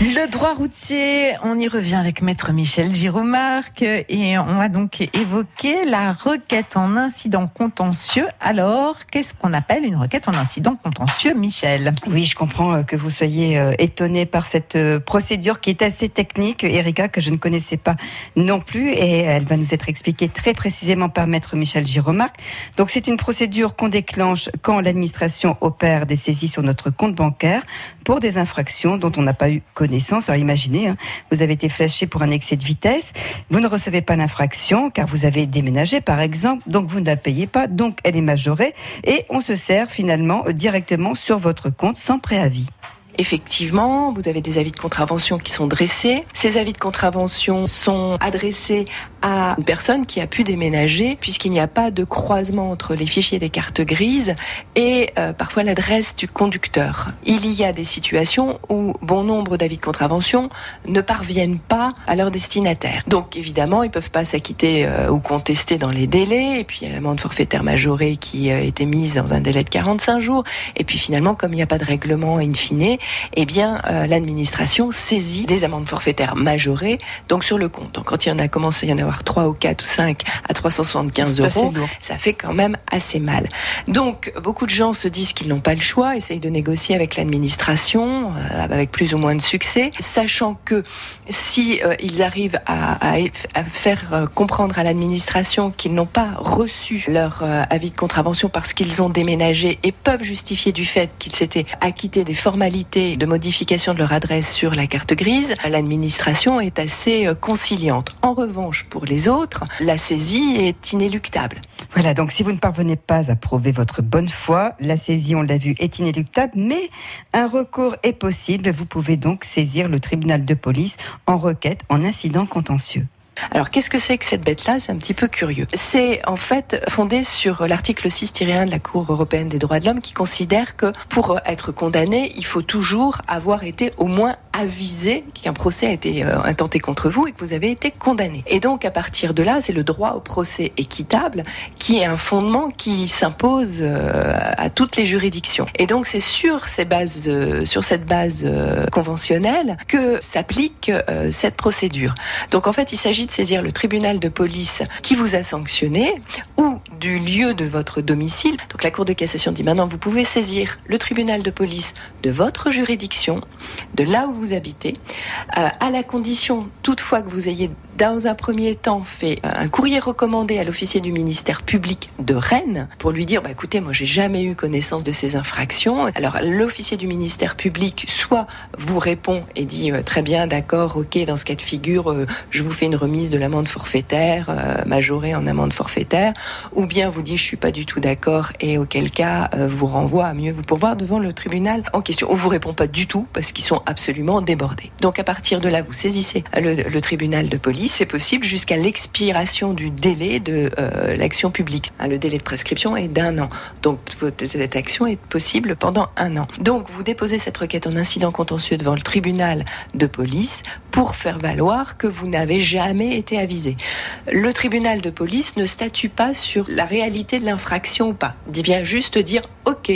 Le droit routier, on y revient avec maître Michel Giromarc et on va donc évoquer la requête en incident contentieux. Alors, qu'est-ce qu'on appelle une requête en incident contentieux, Michel? Oui, je comprends euh, que vous soyez euh, étonné par cette euh, procédure qui est assez technique, Erika, que je ne connaissais pas non plus et elle va nous être expliquée très précisément par maître Michel Giromarc. Donc, c'est une procédure qu'on déclenche quand l'administration opère des saisies sur notre compte bancaire pour des infractions dont on n'a pas eu connaissance. Alors imaginez, hein, vous avez été flashé pour un excès de vitesse, vous ne recevez pas l'infraction car vous avez déménagé par exemple, donc vous ne la payez pas, donc elle est majorée. Et on se sert finalement directement sur votre compte sans préavis. Effectivement, vous avez des avis de contravention qui sont dressés. Ces avis de contravention sont adressés à une personne qui a pu déménager puisqu'il n'y a pas de croisement entre les fichiers des cartes grises et euh, parfois l'adresse du conducteur. Il y a des situations où bon nombre d'avis de contravention ne parviennent pas à leur destinataire. Donc évidemment, ils peuvent pas s'acquitter euh, ou contester dans les délais et puis il y a l'amende forfaitaire majorée qui a été mise dans un délai de 45 jours et puis finalement comme il n'y a pas de règlement in fine, eh bien euh, l'administration saisit des amendes forfaitaires majorées donc sur le compte. Donc quand il y en a commencé à y en avoir 3 ou 4 ou 5 à 375 euros, ça fait quand même assez mal. Donc, beaucoup de gens se disent qu'ils n'ont pas le choix, essayent de négocier avec l'administration, euh, avec plus ou moins de succès, sachant que si euh, ils arrivent à, à, faire comprendre à l'administration qu'ils n'ont pas reçu leur avis de contravention parce qu'ils ont déménagé et peuvent justifier du fait qu'ils s'étaient acquittés des formalités de modification de leur adresse sur la carte grise, l'administration est assez conciliante. En revanche, pour les autres, la saisie est inéluctable. Voilà, donc si vous ne parvenez pas à prouver votre bonne foi, la saisie, on l'a vu, est inéluctable, mais un recours est possible. Vous pouvez donc saisir le tribunal de police en requête en incident contentieux. Alors qu'est-ce que c'est que cette bête-là? C'est un petit peu curieux. C'est en fait fondé sur l'article 6-1 de la Cour européenne des droits de l'homme qui considère que pour être condamné, il faut toujours avoir été au moins avisé qu'un procès a été euh, intenté contre vous et que vous avez été condamné. Et donc à partir de là, c'est le droit au procès équitable qui est un fondement qui s'impose euh, à toutes les juridictions. Et donc c'est sur ces bases, euh, sur cette base conventionnelle que s'applique cette procédure. Donc en fait, il s'agit de saisir le tribunal de police qui vous a sanctionné ou du lieu de votre domicile. Donc la Cour de cassation dit maintenant vous pouvez saisir le tribunal de police de votre juridiction, de là où vous habitez, euh, à la condition toutefois que vous ayez dans un premier temps fait euh, un courrier recommandé à l'officier du ministère public de Rennes pour lui dire bah, écoutez, moi j'ai jamais eu connaissance de ces infractions. Alors l'officier du ministère public soit vous répond et dit euh, très bien, d'accord, ok, dans ce cas de figure, euh, je vous fais une remise de l'amende forfaitaire majorée en amende forfaitaire, ou bien vous dit je suis pas du tout d'accord et auquel cas vous renvoie à mieux vous pourvoir devant le tribunal en question. On vous répond pas du tout parce qu'ils sont absolument débordés. Donc à partir de là, vous saisissez le tribunal de police c'est possible jusqu'à l'expiration du délai de euh, l'action publique. Hein, le délai de prescription est d'un an. Donc cette action est possible pendant un an. Donc vous déposez cette requête en incident contentieux devant le tribunal de police pour faire valoir que vous n'avez jamais été avisé. Le tribunal de police ne statue pas sur la réalité de l'infraction ou pas. Il vient juste dire OK,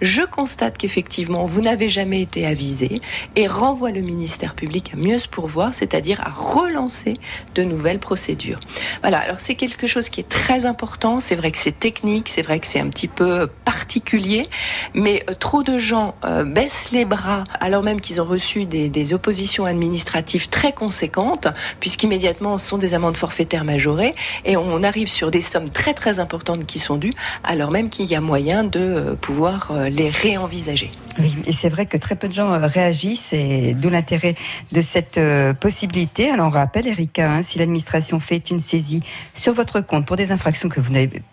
je constate qu'effectivement vous n'avez jamais été avisé et renvoie le ministère public à mieux se pourvoir, c'est-à-dire à relancer de nouvelles procédures. Voilà, alors c'est quelque chose qui est très important, c'est vrai que c'est technique, c'est vrai que c'est un petit peu particulier, mais euh, trop de gens euh, baissent les bras alors même qu'ils ont reçu des, des, oppositions administratives très conséquentes, puisqu'immédiatement ce sont des amendes forfaitaires majorées, et on arrive sur des sommes très très importantes qui sont dues, alors même qu'il y a moyen de euh, pouvoir les réenvisager. Oui, et c'est vrai que très peu de gens réagissent, et d'où l'intérêt de cette possibilité. Alors on rappelle, Erika, Hein, si l'administration fait une saisie sur votre compte pour des infractions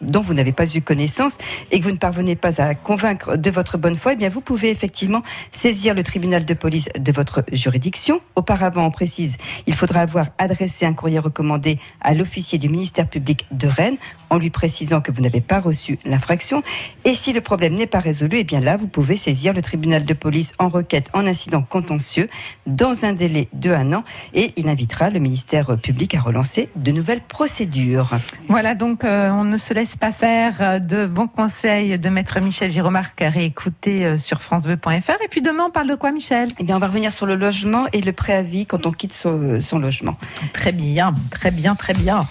dont vous n'avez pas eu connaissance et que vous ne parvenez pas à convaincre de votre bonne foi, eh bien vous pouvez effectivement saisir le tribunal de police de votre juridiction. Auparavant, on précise, il faudra avoir adressé un courrier recommandé à l'officier du ministère public de Rennes en lui précisant que vous n'avez pas reçu l'infraction. Et si le problème n'est pas résolu, eh bien là, vous pouvez saisir le tribunal tribunal de police en requête en incident contentieux dans un délai de un an et il invitera le ministère public à relancer de nouvelles procédures. Voilà, donc euh, on ne se laisse pas faire euh, de bons conseils de maître Michel Giromarc à réécouter euh, sur francebleu.fr. Et puis demain, on parle de quoi, Michel? Eh bien, on va revenir sur le logement et le préavis quand on quitte son, son logement. Très bien, très bien, très bien.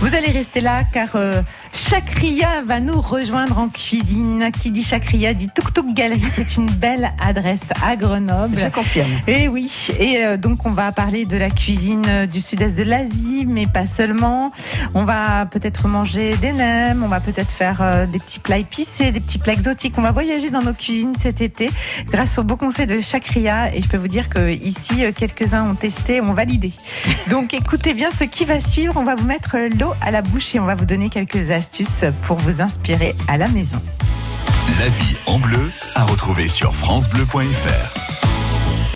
Vous allez rester là car euh, Chakria va nous rejoindre en cuisine. Qui dit Chakria dit Tuk Tuk Galerie. C'est une belle adresse à Grenoble. Je confirme. Et oui, et euh, donc on va parler de la cuisine euh, du sud-est de l'Asie, mais pas seulement. On va peut-être manger des nems, on va peut-être faire euh, des petits plats épicés, des petits plats exotiques. On va voyager dans nos cuisines cet été grâce aux beaux conseils de Chakria. Et je peux vous dire que ici, quelques-uns ont testé, ont validé. Donc écoutez bien ce qui va suivre. On va vous mettre l'eau à la bouche et on va vous donner quelques astuces pour vous inspirer à la maison. La vie en bleu à retrouver sur francebleu.fr.